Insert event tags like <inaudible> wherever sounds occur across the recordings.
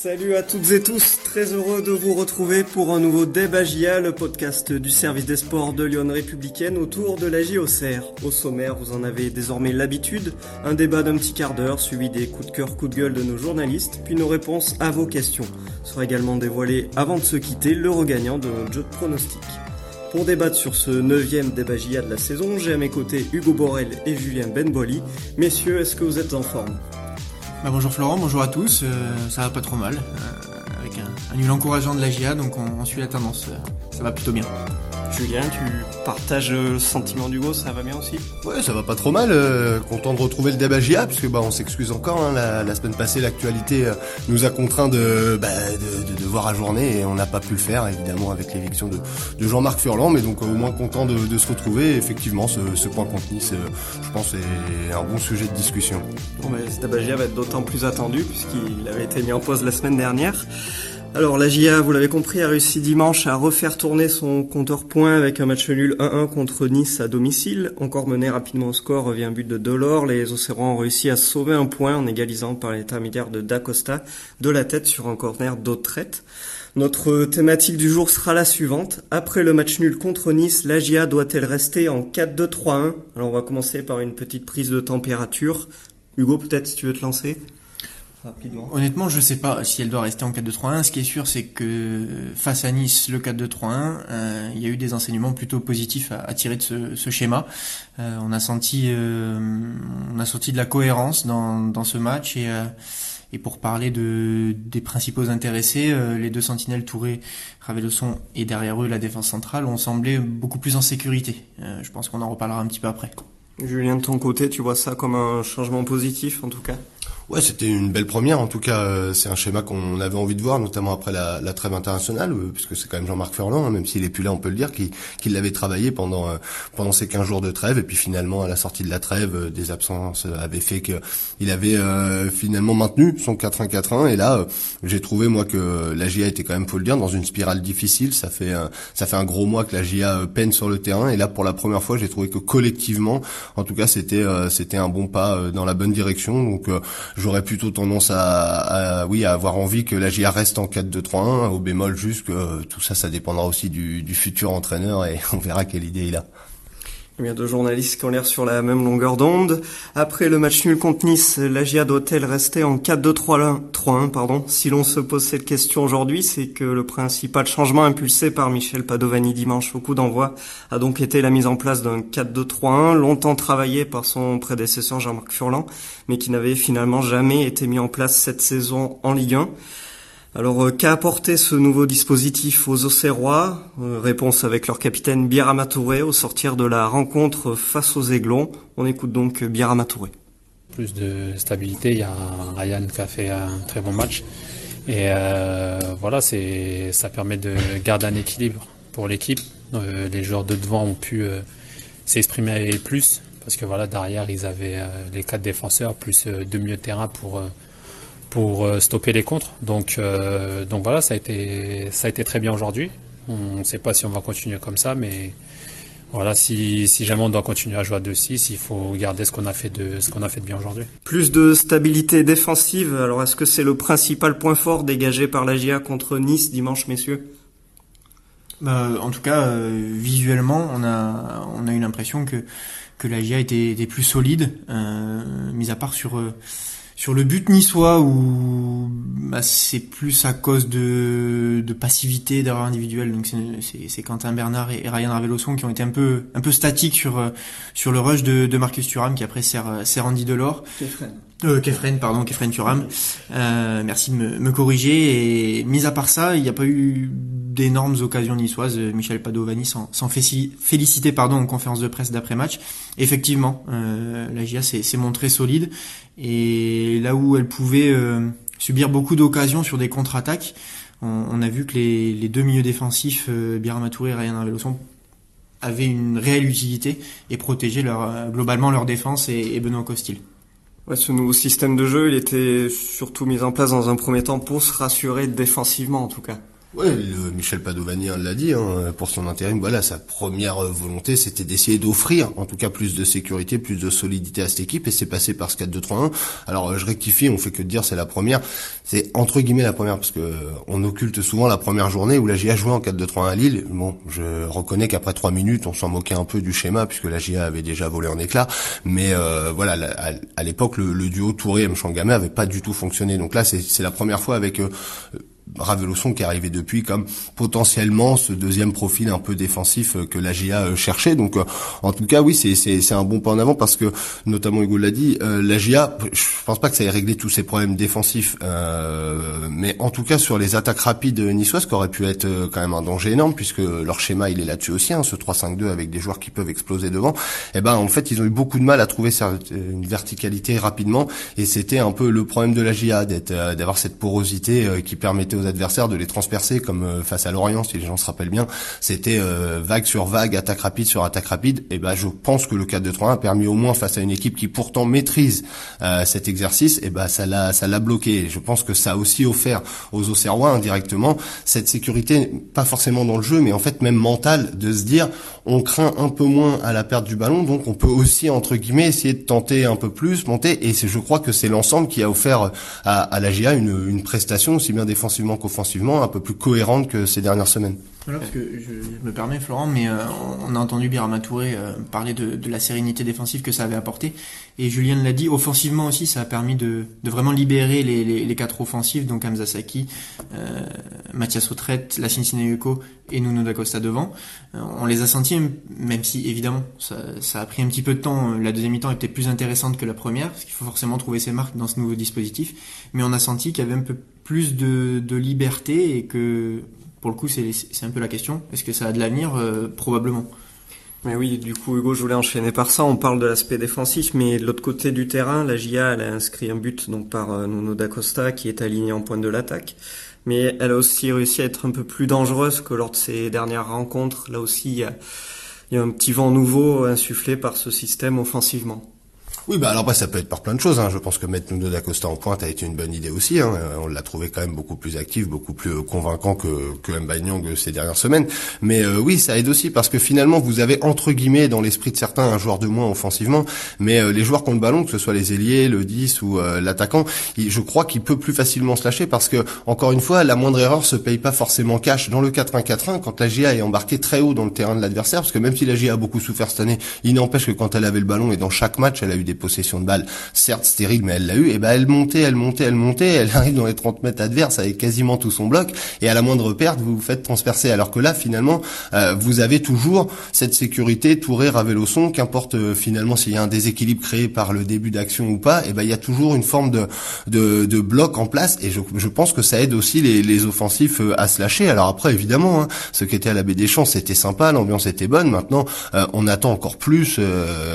Salut à toutes et tous, très heureux de vous retrouver pour un nouveau débat GIA, le podcast du service des sports de Lyon Républicaine autour de la JOCR. Au sommaire, vous en avez désormais l'habitude, un débat d'un petit quart d'heure suivi des coups de cœur, coups de gueule de nos journalistes, puis nos réponses à vos questions. Sera également dévoilé avant de se quitter le regagnant de notre jeu de pronostic. Pour débattre sur ce neuvième débat de la saison, j'ai à mes côtés Hugo Borel et Julien Benboli. Messieurs, est-ce que vous êtes en forme? Bah, bonjour Florent, bonjour à tous. Euh, ça va pas trop mal. Euh, nul encourageant de la GIA, donc on, on suit la tendance. Euh, ça va plutôt bien. Julien, tu partages le sentiment d'Hugo, ça va bien aussi? Ouais, ça va pas trop mal. Euh, content de retrouver le débat GIA, puisque bah on s'excuse encore. Hein, la, la, semaine passée, l'actualité euh, nous a contraint de, bah, de, de devoir ajourner et on n'a pas pu le faire, évidemment, avec l'éviction de, de Jean-Marc Furlan. Mais donc au moins content de, de se retrouver. effectivement, ce, ce point contre Nice, je pense, est un bon sujet de discussion. Bon, mais ce débat GIA va être d'autant plus attendu puisqu'il avait été mis en pause la semaine dernière. Alors la GIA, vous l'avez compris, a réussi dimanche à refaire tourner son compteur points avec un match nul 1-1 contre Nice à domicile. Encore mené rapidement au score revient un but de Delors. Les Océans ont réussi à sauver un point en égalisant par l'intermédiaire de D'Acosta de la tête sur un corner d'Autrette. Notre thématique du jour sera la suivante. Après le match nul contre Nice, la GIA doit-elle rester en 4-2-3-1 Alors on va commencer par une petite prise de température. Hugo, peut-être si tu veux te lancer Rapidement. Honnêtement, je sais pas si elle doit rester en 4-2-3-1. Ce qui est sûr, c'est que face à Nice, le 4-2-3-1, euh, il y a eu des enseignements plutôt positifs à, à tirer de ce, ce schéma. Euh, on a senti, euh, on a senti de la cohérence dans, dans ce match et euh, et pour parler de, des principaux intéressés, euh, les deux sentinelles Touré, Raveloson et derrière eux la défense centrale ont semblé beaucoup plus en sécurité. Euh, je pense qu'on en reparlera un petit peu après. Julien, de ton côté, tu vois ça comme un changement positif en tout cas? Ouais, c'était une belle première. En tout cas, euh, c'est un schéma qu'on avait envie de voir, notamment après la, la trêve internationale, euh, puisque c'est quand même Jean-Marc Ferland, hein, même s'il est plus là, on peut le dire, qui, qui l'avait travaillé pendant euh, pendant ces 15 jours de trêve. Et puis finalement, à la sortie de la trêve, des absences avaient fait qu'il avait finalement maintenu son 4-1-4-1. Et là, j'ai trouvé moi que la GIA était quand même, faut le dire, dans une spirale difficile. Ça fait ça fait un gros mois que la GIA peine sur le terrain. Et là, pour la première fois, j'ai trouvé que collectivement, en tout cas, c'était c'était un bon pas dans la bonne direction. Donc j'aurais plutôt tendance à, à, oui à avoir envie que la GIA reste en 4-2-3-1 au bémol juste que tout ça ça dépendra aussi du, du futur entraîneur et <laughs> on verra quelle idée il a. A deux journalistes qui ont l'air sur la même longueur d'onde. Après le match nul contre Nice, la GIA doit-elle rester en 4-2-3-1 pardon Si l'on se pose cette question aujourd'hui, c'est que le principal changement impulsé par Michel Padovani dimanche au coup d'envoi a donc été la mise en place d'un 4-2-3-1, longtemps travaillé par son prédécesseur Jean-Marc Furlan, mais qui n'avait finalement jamais été mis en place cette saison en Ligue 1. Alors, euh, qu'a apporté ce nouveau dispositif aux Auxerrois? Euh, Réponse avec leur capitaine Birama Touré au sortir de la rencontre face aux Aiglons. On écoute donc Birama Touré. Plus de stabilité, il y a Ryan qui a fait un très bon match. Et euh, voilà, c'est, ça permet de garder un équilibre pour l'équipe. Les joueurs de devant ont pu s'exprimer plus parce que voilà, derrière, ils avaient les quatre défenseurs plus deux milieux de terrain pour pour euh, stopper les contres. Donc, euh, donc voilà, ça a été, ça a été très bien aujourd'hui. On ne sait pas si on va continuer comme ça, mais voilà, si, si jamais on doit continuer à jouer à 2-6, il faut garder ce qu'on a fait de, ce qu'on a fait de bien aujourd'hui. Plus de stabilité défensive. Alors, est-ce que c'est le principal point fort dégagé par la GIA contre Nice dimanche, messieurs? Bah, En tout cas, euh, visuellement, on a, on a eu l'impression que, que la GIA était, était plus solide, euh, mis à part sur, euh, sur le but niçois où bah, c'est plus à cause de, de passivité d'erreur individuelle donc c'est Quentin Bernard et, Ryan Raveloson qui ont été un peu un peu statiques sur sur le rush de, de Marcus Thuram qui après sert, sert Andy Delors euh, Kefren, pardon, Kefren Thuram. Euh, merci de me, me, corriger. Et mis à part ça, il n'y a pas eu d'énormes occasions niçoises. Michel Padovani s'en féliciter pardon, en conférence de presse d'après-match. Effectivement, euh, la GIA s'est montrée solide. Et là où elle pouvait euh, subir beaucoup d'occasions sur des contre-attaques, on, on, a vu que les, les deux milieux défensifs, euh, Birama Touré et Ryan Raveloson, avaient une réelle utilité et protégeaient leur, globalement leur défense et, et Benoît Costil. Ouais, ce nouveau système de jeu, il était surtout mis en place dans un premier temps pour se rassurer défensivement en tout cas. Le Michel Padovani l'a dit hein, pour son intérim. Voilà, sa première volonté, c'était d'essayer d'offrir, en tout cas, plus de sécurité, plus de solidité à cette équipe, et c'est passé par ce 4-2-3-1. Alors, je rectifie, on fait que de dire c'est la première. C'est entre guillemets la première parce que on occulte souvent la première journée où la GIA jouait en 4-2-3-1 à Lille. Bon, je reconnais qu'après trois minutes, on s'en moquait un peu du schéma puisque la GIA avait déjà volé en éclats. Mais euh, voilà, à, l'époque, le, duo Touré Mchangame avait pas du tout fonctionné. Donc là, c'est la première fois avec euh, Raveloson qui est arrivé depuis comme potentiellement ce deuxième profil un peu défensif euh, que la GIA euh, cherchait. Donc euh, en tout cas oui c'est un bon pas en avant parce que notamment Hugo l'a dit, la GIA je pense pas que ça ait réglé tous ses problèmes défensifs, mais en tout cas sur les attaques rapides niçoises qui aurait pu être quand même un danger énorme puisque leur schéma il est là-dessus aussi, hein, ce 3-5-2 avec des joueurs qui peuvent exploser devant. Et eh ben en fait ils ont eu beaucoup de mal à trouver une verticalité rapidement et c'était un peu le problème de la GIA d'être d'avoir cette porosité qui permettait aux adversaires de les transpercer comme euh, face à Lorient si les gens se rappellent bien. C'était euh, vague sur vague attaque rapide sur attaque rapide. Et ben je pense que le 4-2-3-1 a permis au moins face à une équipe qui pourtant maîtrise euh, cet exercice et ben ça l'a ça l'a bloqué. Je pense que ça a aussi offert aux Auxerrois indirectement cette sécurité pas forcément dans le jeu mais en fait même mentale de se dire on craint un peu moins à la perte du ballon donc on peut aussi entre guillemets essayer de tenter un peu plus monter. Et je crois que c'est l'ensemble qui a offert à, à la GA une, une prestation aussi bien défensivement qu'offensivement, un peu plus cohérente que ces dernières semaines. Voilà, parce que je, me permets, Florent, mais euh, on a entendu Birama Touré euh, parler de, la sérénité défensive que ça avait apporté. Et Julien l'a dit, offensivement aussi, ça a permis de, vraiment libérer les, quatre offensifs, donc Hamza Saki, euh, Mathias Autret, Lachine Sinayuko et Nuno D'Acosta devant. on les a sentis, même si évidemment ça, a pris un petit peu de temps. La deuxième mi-temps était plus intéressante que la première, parce qu'il faut forcément trouver ses marques dans ce nouveau dispositif. Mais on a senti qu'il y avait un peu plus de, de liberté et que pour le coup c'est un peu la question. Est-ce que ça a de l'avenir? Euh, Probablement. Mais oui, du coup, Hugo, je voulais enchaîner par ça. On parle de l'aspect défensif, mais de l'autre côté du terrain, la GIA, elle a inscrit un but donc par euh, Nuno D'Acosta qui est aligné en pointe de l'attaque. Mais elle a aussi réussi à être un peu plus dangereuse que lors de ses dernières rencontres. Là aussi, il y a, il y a un petit vent nouveau insufflé par ce système offensivement. Oui, bah alors après ça peut être par plein de choses. Hein. Je pense que mettre Nuno d'Acosta en pointe a été une bonne idée aussi. Hein. Euh, on l'a trouvé quand même beaucoup plus actif, beaucoup plus euh, convaincant que que Nyang euh, ces dernières semaines. Mais oui, ça aide aussi parce que finalement vous avez entre guillemets dans l'esprit de certains un joueur de moins offensivement, mais les joueurs qui ont le ballon, que ce soit les ailiers, le 10 ou l'attaquant, je crois qu'il peut plus facilement se lâcher parce que encore une fois, la moindre erreur se paye pas forcément cash. Dans le 4-1-4-1, quand la GA est embarquée très haut dans le terrain de l'adversaire, parce que même si la GA a beaucoup souffert cette année, il n'empêche que quand elle avait le ballon et dans chaque match, elle a eu des possession de balle, certes stérile, mais elle l'a eu, et ben elle montait, elle montait, elle montait, elle arrive dans les 30 mètres adverses avec quasiment tout son bloc, et à la moindre perte, vous vous faites transpercer. Alors que là, finalement, euh, vous avez toujours cette sécurité, Touré, Raveloson, qu'importe euh, finalement s'il y a un déséquilibre créé par le début d'action ou pas, et ben il y a toujours une forme de bloc en place, et je, je, pense que ça aide aussi les, les offensifs euh, à se lâcher. Alors après, évidemment, hein, ce qui était à la baie des Champs, c'était sympa, l'ambiance était bonne. Maintenant, on attend encore plus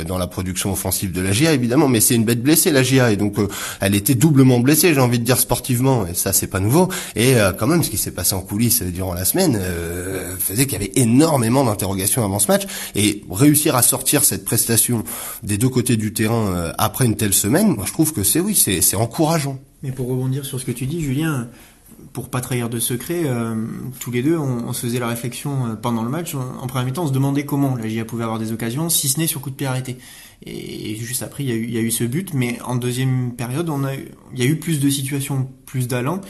dans la production offensive de la GIA, évidemment, mais c'est une bête blessée la GIA et donc euh, elle était doublement blessée, j'ai envie de dire sportivement et ça c'est pas nouveau. Et euh, quand même ce qui s'est passé en coulisses durant la semaine euh, faisait qu'il y avait énormément d'interrogations avant ce match et réussir à sortir cette prestation des deux côtés du terrain après une telle semaine, moi je trouve que c'est oui, c'est encourageant. Mais pour rebondir sur ce que tu dis, Julien, pour pas trahir de secret, tous les deux, on, se faisait la réflexion pendant le match. En, première mi-temps, on se demandait comment la GIA pouvait avoir des occasions, si ce n'est sur coup de pied arrêté. Et juste après, il y, a eu, il y a eu ce but, mais en deuxième période, on il y a eu plus de situations, plus d'allants.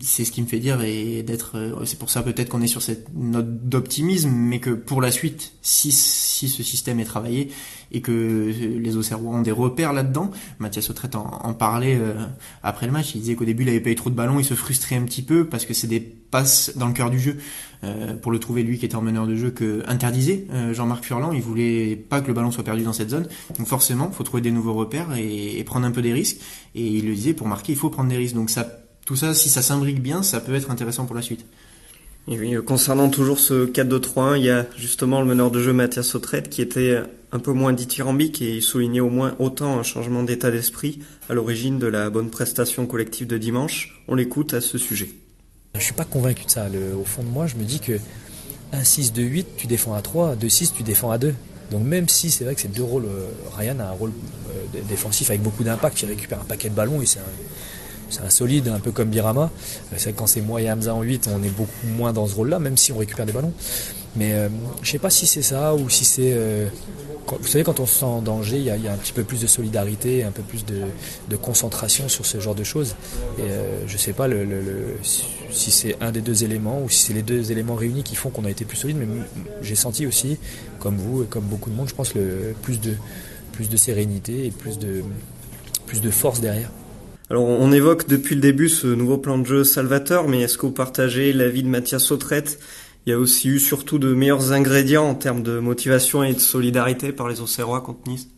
C'est ce qui me fait dire et d'être. Euh, c'est pour ça peut-être qu'on est sur cette note d'optimisme, mais que pour la suite, si, si ce système est travaillé et que les Auxerrois ont des repères là-dedans, Mathias Autrette en, en parlait euh, après le match. Il disait qu'au début, il avait pas eu trop de ballons, il se frustrait un petit peu parce que c'est des passes dans le cœur du jeu. Euh, pour le trouver lui qui était en meneur de jeu que interdisait euh, Jean-Marc Furlan. Il voulait pas que le ballon soit perdu dans cette zone. Donc forcément, faut trouver des nouveaux repères et, prendre un peu des risques. Et il le disait, pour marquer, il faut prendre des risques. Donc ça, tout ça, si ça s'imbrique bien, ça peut être intéressant pour la suite. Et oui, euh, concernant toujours ce 4-2-3-1, il y a justement le meneur de jeu Mathias Sautrette qui était un peu moins dithyrambique et il soulignait au moins autant un changement d'état d'esprit à l'origine de la bonne prestation collective de dimanche. On l'écoute à ce sujet. Je suis pas convaincu de ça. au fond de moi, je me dis que 1 6 2 8 tu défends à 3, 2 6 tu défends à 2. Donc même si c'est vrai que c'est deux rôles, euh, Ryan a un rôle euh, défensif avec beaucoup d'impact, il récupère un paquet de ballons et c'est c'est un solide, un peu comme Birama. C'est quand c'est moi et Hamza en 8, on est beaucoup moins dans ce rôle-là, même si on récupère des ballons. Mais euh, je sais pas si c'est ça ou si c'est. Euh, vous savez, quand on se sent en danger, il y, a, un petit peu plus de solidarité, un peu plus de, concentration sur ce genre de choses. Et euh, je sais pas si c'est un des deux éléments ou si c'est les deux éléments réunis qui font qu'on a été plus solide. Mais j'ai senti aussi, comme vous et comme beaucoup de monde, je pense, le, plus, de, plus de sérénité et plus de, plus de force derrière. Alors on évoque depuis le début ce nouveau plan de jeu salvateur, mais est-ce que vous partagez l'avis de Mathias Sautrette il y a aussi eu surtout de meilleurs ingrédients en termes de motivation et de solidarité par les Auxerrois contre Nice?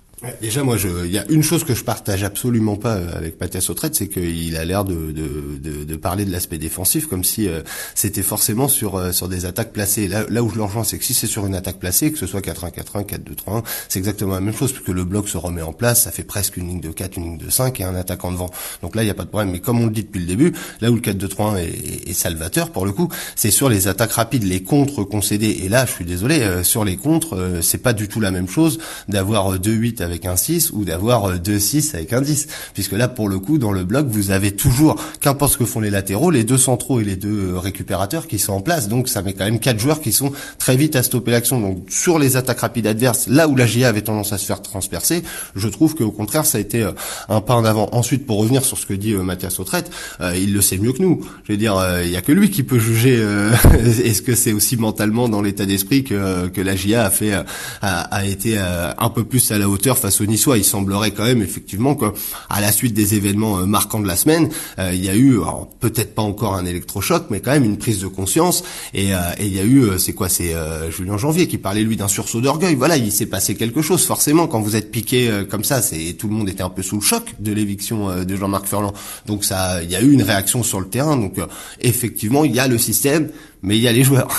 Déjà, moi, il y a une chose que je partage absolument pas euh, avec Mathias Autrette, c'est qu'il a l'air de, de, de, de, parler de l'aspect défensif comme si euh, c'était forcément sur euh, sur des attaques placées. Là, là où je l'enjoins, c'est que si c'est sur une attaque placée, que ce soit 4-1-4-1, 4-2-3-1, c'est exactement la même chose, puisque le bloc se remet en place, ça fait presque une ligne de 4, une ligne de 5 et un attaquant devant. Donc là, il n'y a pas de problème. Mais comme on le dit depuis le début, là où le 4-2-3-1 est, est, salvateur, pour le coup, c'est sur les attaques rapides, les contres concédés. Et là, je suis désolé, sur les contres, c'est pas du tout la même chose d'avoir 2-8 avec un 6 ou d'avoir 2-6 avec un 10. Puisque là, pour le coup, dans le bloc, vous avez toujours, qu'importe ce que font les latéraux, les deux centraux et les deux récupérateurs qui sont en place. Donc ça met quand même quatre joueurs qui sont très vite à stopper l'action. Donc sur les attaques rapides adverses, là où la GIA avait tendance à se faire transpercer, je trouve qu'au contraire, ça a été euh, un pas en avant. Ensuite, pour revenir sur ce que dit euh, Mathias Autrette, euh, il le sait mieux que nous. Je veux dire, il y a que lui qui peut juger <laughs> est-ce que c'est aussi mentalement dans l'état d'esprit que, que la GIA a fait a, a été un peu plus à la hauteur face au Nice soit, il semblerait quand même effectivement que à la suite des événements euh, marquants de la semaine, euh, il y a eu peut-être pas encore un électrochoc, mais quand même une prise de conscience. Et, euh, il y a eu, c'est quoi, c'est Julien Janvier qui parlait lui d'un sursaut d'orgueil. Voilà, il s'est passé quelque chose. Forcément, quand vous êtes piqué comme ça, c'est tout le monde était un peu sous le choc de l'éviction de Jean-Marc Ferland. Donc ça, il y a eu une réaction sur le terrain. Donc effectivement, il y a le système, mais il y a les joueurs.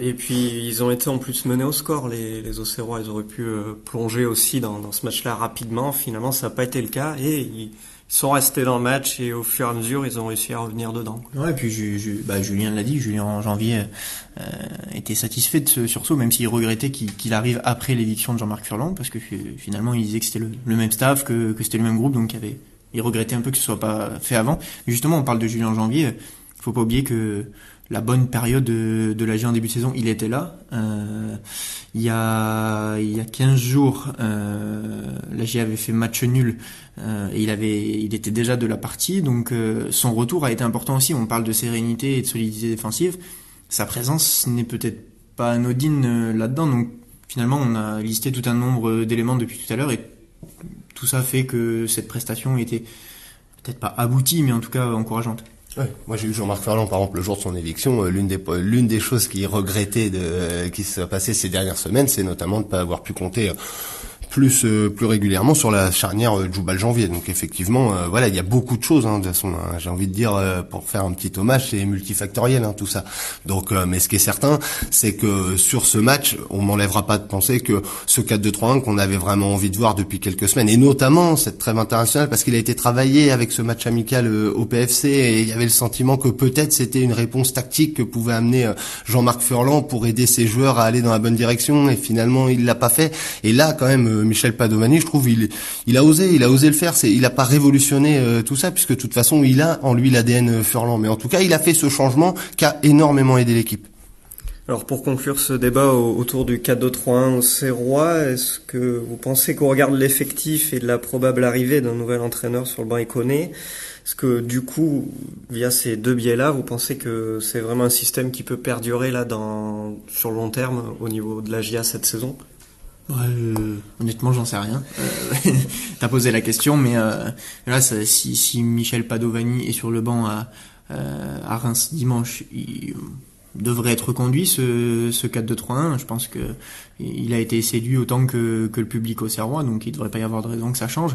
Et puis ils ont été en plus menés au score, les, les Auxerrois. Ils auraient pu euh, plonger aussi dans, dans ce match-là rapidement. Finalement, ça n'a pas été le cas et ils, sont restés dans le match et au fur et à mesure, ils ont réussi à revenir dedans. Ouais, et puis bah, Julien l'a dit, Julien en janvier euh, était satisfait de ce sursaut, même s'il regrettait qu'il arrive après l'éviction de Jean-Marc Furlan, parce que finalement il disait que c'était le, le, même staff, que, que c'était le même groupe, donc il, avait, il regrettait un peu que ce soit pas fait avant. Justement, on parle de Julien Janvier, il faut pas oublier que la bonne période de, de l'AG en début de saison, il était là. Euh, il, y a, il y a 15 jours, euh, l'AG avait fait match nul euh, et il, avait, il était déjà de la partie, donc euh, son retour a été important aussi. On parle de sérénité et de solidité défensive. Sa présence n'est peut-être pas anodine là-dedans, donc finalement on a listé tout un nombre d'éléments depuis tout à l'heure et tout ça fait que cette prestation était peut-être pas aboutie, mais en tout cas encourageante. Moi, j'ai eu Jean-Marc Ferland, par exemple, le jour de son éviction. Euh, l'une des choses qu'il regrettait de euh, qui s'est passé ces dernières semaines, c'est notamment de ne pas avoir pu compter euh, plus euh, plus régulièrement sur la charnière euh, Djoubal Janvier. Donc effectivement, euh, voilà, il y a beaucoup de choses. Hein, de façon, hein, j'ai envie de dire pour faire un petit hommage, c'est multifactoriel hein, tout ça. Donc, mais ce qui est certain, c'est que sur ce match, on m'enlèvera pas de penser que ce 4-2-3-1 qu'on avait vraiment envie de voir depuis quelques semaines, et notamment cette trêve internationale, parce qu'il a été travaillé avec ce match amical au PFC, et il y avait le sentiment que peut-être c'était une réponse tactique que pouvait amener Jean-Marc Furlan pour aider ses joueurs à aller dans la bonne direction, et finalement il l'a pas fait. Et là, quand même Michel Padovani, je trouve, il, a osé, il a osé le faire. C'est, il a pas révolutionné euh, tout ça, puisque de toute façon, il a en lui l'ADN euh, Furlan. Mais en tout cas, il a fait ce changement qui a énormément aidé l'équipe. Alors pour conclure ce débat autour du 4-2-3-1 au Serrois, est-ce que vous pensez qu'on regarde l'effectif et la probable arrivée d'un nouvel entraîneur sur le banc iconé Est-ce que du coup, via ces deux biais-là, vous pensez que c'est vraiment un système qui peut perdurer là dans sur le long terme au niveau de la GIA cette saison? Euh, honnêtement, j'en sais rien. Euh, <laughs> T'as posé la question, mais euh, là, si, si, Michel Padovani est sur le banc à, euh, à Reims dimanche, il devrait être reconduit ce, ce 4-2-3-1. Je pense que il a été séduit autant que, que le public au Serrois, donc il devrait pas y avoir de raison que ça change.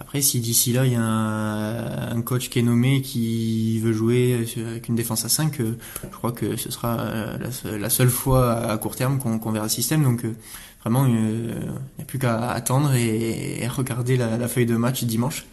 Après, si d'ici là, il y a un, coach qui est nommé qui veut jouer avec une défense à 5, je crois que ce sera la, seule fois à court terme qu'on verra le système. Donc, vraiment, il n'y a plus qu'à attendre et, regarder la, feuille de match dimanche.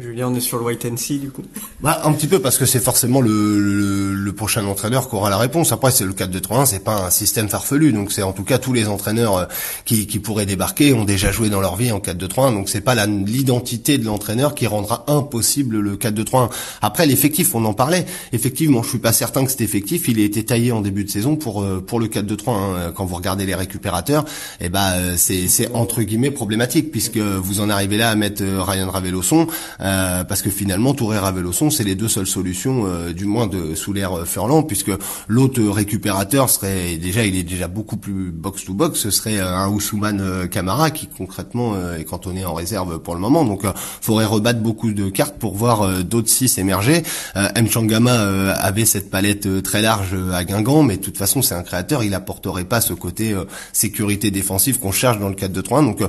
Julien, on est sur le white and see du coup. Bah un petit peu parce que c'est forcément le, le, prochain entraîneur qui aura la réponse. Après c'est le 4-2-3-1, c'est pas un système farfelu, donc c'est en tout cas tous les entraîneurs euh, qui, qui pourraient débarquer ont déjà joué dans leur vie en 4-2-3-1, donc c'est pas l'identité de l'entraîneur qui rendra impossible le 4-2-3-1. Après l'effectif, on en parlait. Effectivement, je suis pas certain que cet effectif il ait été taillé en début de saison pour euh, pour le 4-2-3-1. Quand vous regardez les récupérateurs, eh ben euh, c'est entre guillemets problématique puisque vous en arrivez là à mettre Ryan Ravelosson. Euh, parce que finalement Touré Ravelosson c'est les deux seules solutions euh, du moins de sous l'air euh, Furlan puisque l'autre récupérateur serait déjà il est déjà beaucoup plus box to box ce serait un Ousmane Camara qui concrètement est cantonné en réserve pour le moment. Donc faudrait rebattre beaucoup de cartes pour voir d'autres six émerger. M. Changama avait cette palette très large à Guingamp mais de toute façon c'est un créateur il apporterait pas ce côté sécurité défensive qu'on cherche dans le 4-2-3 donc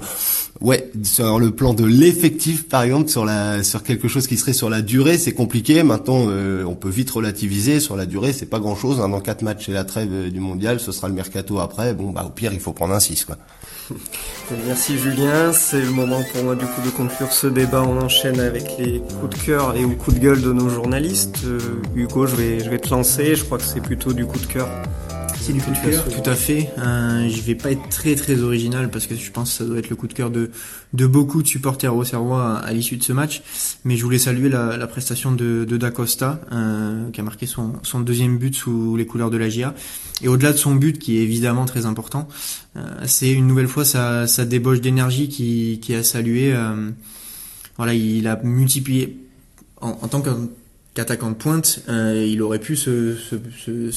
ouais sur le plan de l'effectif par exemple sur la sur quelque chose qui serait sur la durée, c'est compliqué. Maintenant, euh, on peut vite relativiser. Sur la durée, c'est pas grand-chose. Hein. Dans quatre matchs et la trêve euh, du mondial, ce sera le mercato après. Bon, bah au pire, il faut prendre un 6 quoi. Merci Julien, c'est le moment pour moi du coup de conclure ce débat. On enchaîne avec les coups de cœur et ou coups de gueule de nos journalistes. Euh, Hugo, je vais, je vais te lancer. Je crois que c'est plutôt du coup de cœur. C'est du coup de cœur, tout à fait. Euh, je vais pas être très très original parce que je pense que ça doit être le coup de cœur de de beaucoup de supporters au Serrois à, l'issue de ce match. Mais je voulais saluer la, la prestation de, de Dacosta euh, qui a marqué son, son deuxième but sous les couleurs de la GIA. Et au-delà de son but qui est évidemment très important, euh, c'est une nouvelle fois sa, sa débauche d'énergie qui, qui a salué. Euh, voilà, il a multiplié en, en tant qu'attaquant de pointe, euh, il aurait pu se, se, se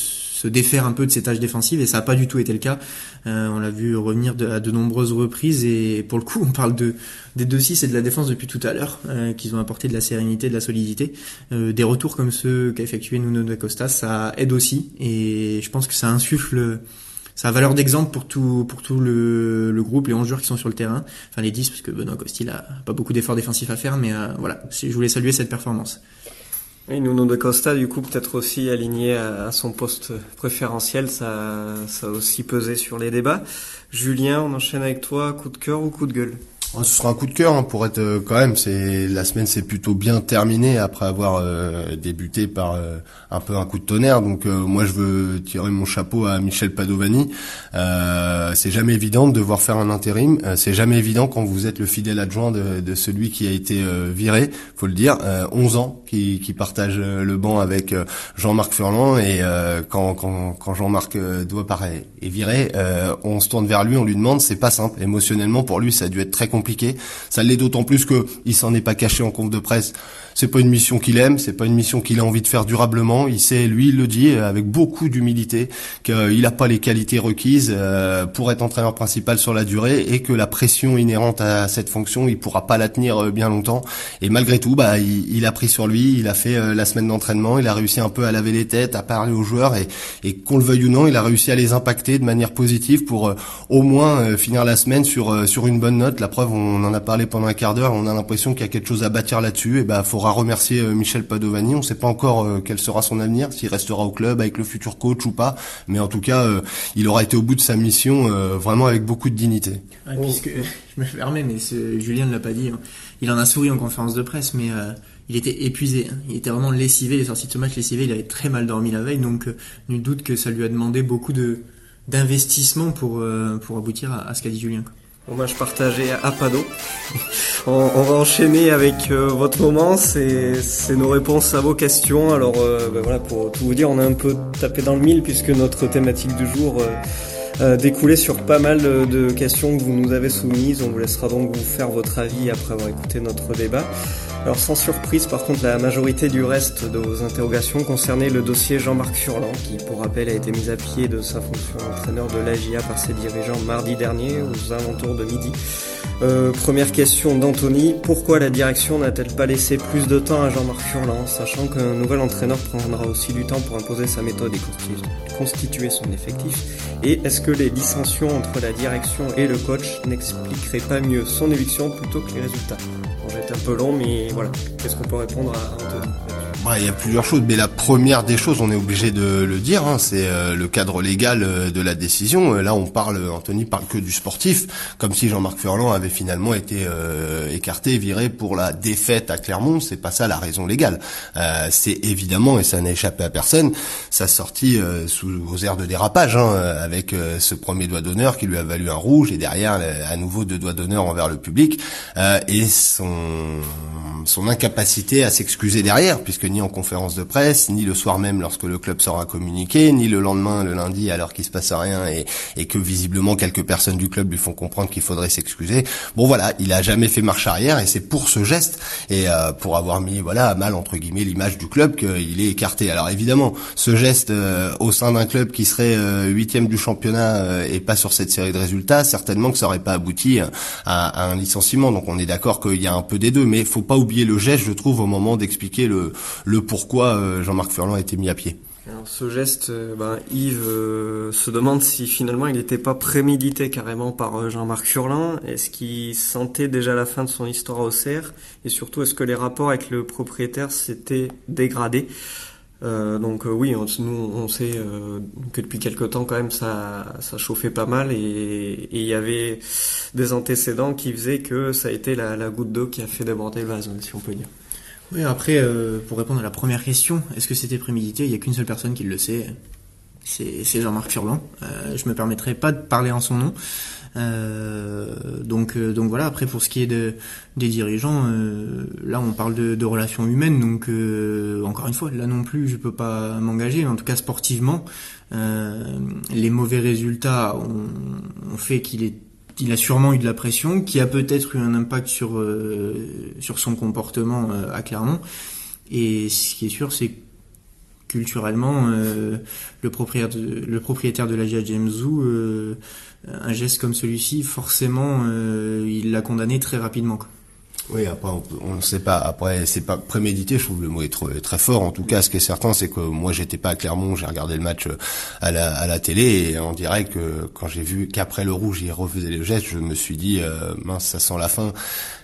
se défaire un peu de ses tâches défensives et ça n'a pas du tout été le cas. Euh, on l'a vu revenir à de nombreuses reprises et pour le coup on parle de des deux 6 et de la défense depuis tout à l'heure euh, qu'ils ont apporté de la sérénité, de la solidité. Euh, des retours comme ceux qu'a effectué Nuno da Costa, ça aide aussi et je pense que ça insuffle ça a valeur d'exemple pour tout pour tout le, le, groupe, les 11 joueurs qui sont sur le terrain, enfin les 10 parce que Benoît Costil a pas beaucoup d'efforts défensifs à faire, mais voilà, je voulais saluer cette performance. Et Nuno de Costa, du coup, peut-être aussi aligné à, son poste préférentiel, ça, ça a aussi pesé sur les débats. Julien, on enchaîne avec toi, coup de cœur ou coup de gueule? Ce sera un coup de cœur hein, pour être euh, quand même. C'est la semaine s'est plutôt bien terminée après avoir euh, débuté par euh, un peu un coup de tonnerre. Donc moi je veux tirer mon chapeau à Michel Padovani. c'est jamais évident de devoir faire un intérim. c'est jamais évident quand vous êtes le fidèle adjoint de, de celui qui a été viré. Faut le dire. 11 ans qui, qui partage le banc avec Jean-Marc Furlan et quand, quand, quand Jean-Marc doit paraître est viré, on se tourne vers lui, on lui demande. C'est pas simple émotionnellement pour lui. Ça a dû être très compliqué Ça l'est d'autant plus que il s'en est pas caché en conf de presse c'est pas une mission qu'il aime, c'est pas une mission qu'il a envie de faire durablement. Il sait, lui, il le dit avec beaucoup d'humilité, qu'il n'a pas les qualités requises euh, pour être entraîneur principal sur la durée et que la pression inhérente à cette fonction, il pourra pas la tenir euh, bien longtemps. Et malgré tout, bah, il, a pris sur lui, il a fait euh, la semaine d'entraînement, il a réussi un peu à laver les têtes, à parler aux joueurs et, et qu'on le veuille ou non, il a réussi à les impacter de manière positive pour au moins finir la semaine sur sur une bonne note. La preuve, on en a parlé pendant un quart d'heure, on a l'impression qu'il y a quelque chose à bâtir là-dessus. Et bah, faut remercier euh, Michel Padovani. On ne sait pas encore euh, quel sera son avenir, s'il restera au club avec le futur coach ou pas. Mais en tout cas, euh, il aura été au bout de sa mission vraiment avec beaucoup de dignité. puisque <laughs> je me permets, mais Julien ne l'a pas dit. Hein. Il en a souri en conférence de presse, mais il était épuisé. Hein. Il était vraiment lessivé. Il est sorti de ce match lessivé. Il avait très mal dormi la veille, donc nul doute que ça lui a demandé beaucoup de d'investissement pour pour aboutir à, ce qu'a dit Julien. Je partageais à Pado. on, on, va enchaîner avec euh, votre moment, c'est nos réponses à vos questions. Alors euh, bah voilà, pour tout vous dire, on a un peu tapé dans le mille puisque notre thématique du jour euh, découlait sur pas mal de questions que vous nous avez soumises. On vous laissera donc vous faire votre avis après avoir écouté notre débat. Alors sans surprise, par contre, la majorité du reste de vos interrogations concernait le dossier Jean-Marc Furlan, qui pour rappel a été mis à pied de sa fonction d'entraîneur de l'AGIA par ses dirigeants mardi dernier aux alentours de midi. Euh, première question d'Anthony, pourquoi la direction n'a-t-elle pas laissé plus de temps à Jean-Marc Furlan, sachant qu'un nouvel entraîneur prendra aussi du temps pour imposer sa méthode et constituer son effectif? Et est-ce que les dissensions entre la direction et le coach n'expliqueraient pas mieux son éviction plutôt que les résultats? Bon, j'ai été un peu long, mais voilà. Qu'est-ce qu'on peut répondre à Anthony Il y a plusieurs choses, mais la première des choses, on est obligé de le dire, hein, c'est euh, le cadre légal euh, de la décision. Euh, là, on parle, Anthony parle que du sportif, comme si Jean-Marc Furlan avait finalement été écarté, viré pour la défaite à Clermont. C'est pas ça la raison légale. c'est évidemment, et ça n'a échappé à personne, sa sortie sous aux airs de dérapage, hein, avec ce premier doigt d'honneur qui lui a valu un rouge, et derrière, à nouveau deux doigts d'honneur envers le public, et son son incapacité à s'excuser derrière, puisque ni en conférence de presse, ni le soir même lorsque le club sera communiqué, ni le lendemain, le lundi, alors qu'il se passe rien et, que visiblement quelques personnes du club lui font comprendre qu'il faudrait s'excuser. Bon voilà, il a jamais fait marche arrière et c'est pour ce geste et euh, pour avoir mis voilà à mal entre guillemets l'image du club qu'il est écarté. Alors évidemment, ce geste euh, au sein d'un club qui serait euh, huitième du championnat et pas sur cette série de résultats, certainement que ça aurait pas abouti à, à un licenciement. Donc on est d'accord qu'il y a un peu des deux, mais faut pas oublier le geste, je trouve, au moment d'expliquer le, le pourquoi euh, Jean-Marc Furlan a été mis à pied. Alors, ce geste, euh, ben, Yves euh, se demande si finalement il n'était pas prémédité carrément par Jean-Marc Furlan. Est-ce qu'il sentait déjà la fin de son histoire au CER Et surtout, est-ce que les rapports avec le propriétaire s'étaient dégradés? Donc oui, nous on sait que depuis quelque temps quand même ça ça chauffait pas mal et il y avait des antécédents qui faisaient que ça a été la, la goutte d'eau qui a fait déborder le vase, si on peut dire. Oui, après, euh, pour répondre à la première question, est-ce que c'était prémédité? Il n'y a qu'une seule personne qui le sait, c'est Jean-Marc Furlan. Euh, je me permettrai pas de parler en son nom. Euh, donc, euh, donc voilà. Après, pour ce qui est de, des dirigeants, là, on parle de, de relations humaines. Donc, encore une fois, là non plus, je peux pas m'engager. En tout cas, sportivement, les mauvais résultats ont, ont fait qu'il est il a sûrement eu de la pression, qui a peut-être eu un impact sur euh, sur son comportement euh, à Clermont. Et ce qui est sûr, c'est culturellement, euh, le propriétaire de, le propriétaire de la James Zoo, un geste comme celui-ci, forcément, il l'a condamné très rapidement. Oui, après on ne sait pas. Après c'est pas prémédité. Je trouve le mot est très, fort. En tout cas, ce qui est certain, c'est que moi j'étais pas à Clermont. J'ai regardé le match euh, à la, à la télé et on dirait que quand j'ai vu qu'après le rouge il refaisait le geste, je me suis dit euh, mince, ça sent la fin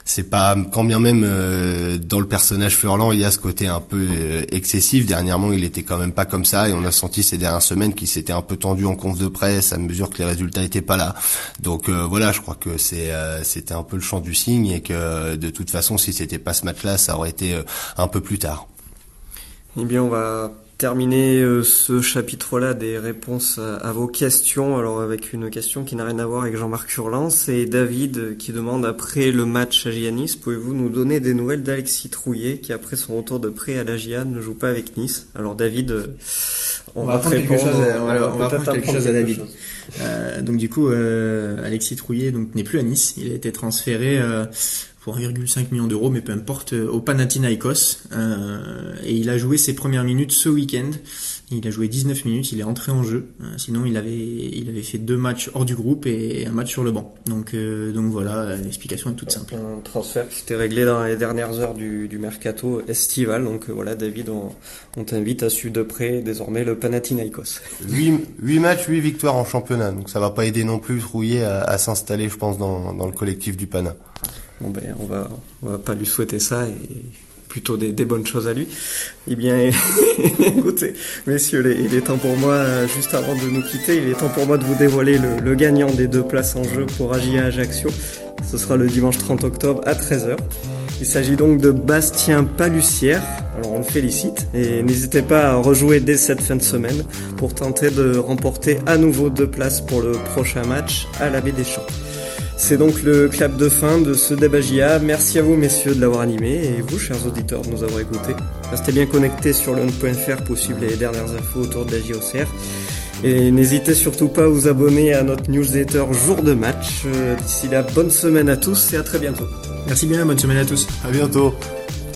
c'est pas quand bien même euh, dans le personnage Furlan il y a ce côté un peu euh, excessif. Dernièrement il était quand même pas comme ça et on a senti ces dernières semaines qu'il s'était un peu tendu en conf de presse à mesure que les résultats étaient pas là. Donc euh, voilà je crois que c'est c'était un peu le champ du signe et que de toute façon si c'était pas ce match là ça aurait été un peu plus tard. Eh bien on va terminer euh, ce chapitre-là des réponses à, vos questions. Alors avec une question qui n'a rien à voir avec Jean-Marc Curlan, c'est David qui demande après le match à Giannis, pouvez-vous nous donner des nouvelles d'Alexis Trouillet qui après son retour de prêt à la Gia ne joue pas avec Nice? Alors David, euh, on, va, prendre quelque chose, à, on va, quelque chose à David. Euh, donc du coup, Alexis Trouillet donc n'est plus à Nice, il a été transféré pour 1,5 million d'euros, mais peu importe, euh, au Panathinaikos. Euh, et il a joué ses premières minutes ce week-end. Il a joué 19 minutes, il est entré en jeu. Euh, sinon, il avait, il avait fait deux matchs hors du groupe et un match sur le banc. Donc, donc voilà, l'explication est toute simple. Un transfert qui s'était réglé dans les dernières heures du, du mercato estival. Donc voilà, David, on, on t'invite à suivre de près désormais le Panathinaikos. 8, 8 matchs, 8 victoires en championnat. Donc ça va pas aider non plus Rouillé à, à s'installer, je pense, dans, dans le collectif du Pana. Bon ben, on va, on va pas lui souhaiter ça et plutôt des, bonnes choses à lui. Eh bien, <laughs> écoutez, messieurs, il est temps pour moi, juste avant de nous quitter, il est temps pour moi de vous dévoiler le, le gagnant des deux places en jeu pour Agia Ajaccio. Ce sera le dimanche 30 octobre à 13h. Il s'agit donc de Bastien Palussière. Alors on le félicite et n'hésitez pas à rejouer dès cette fin de semaine pour tenter de remporter à nouveau deux places pour le prochain match à la Baie des Champs. C'est donc le clap de fin de ce débat JA. Merci à vous messieurs de l'avoir animé et vous chers auditeurs de nous avoir écoutés. Restez bien connectés sur le.fr pour suivre les dernières infos autour de la JOCR. Et n'hésitez surtout pas à vous abonner à notre newsletter jour de match. Euh, d'ici là, bonne semaine à tous et à très bientôt. Merci bien, bonne semaine à tous. À bientôt.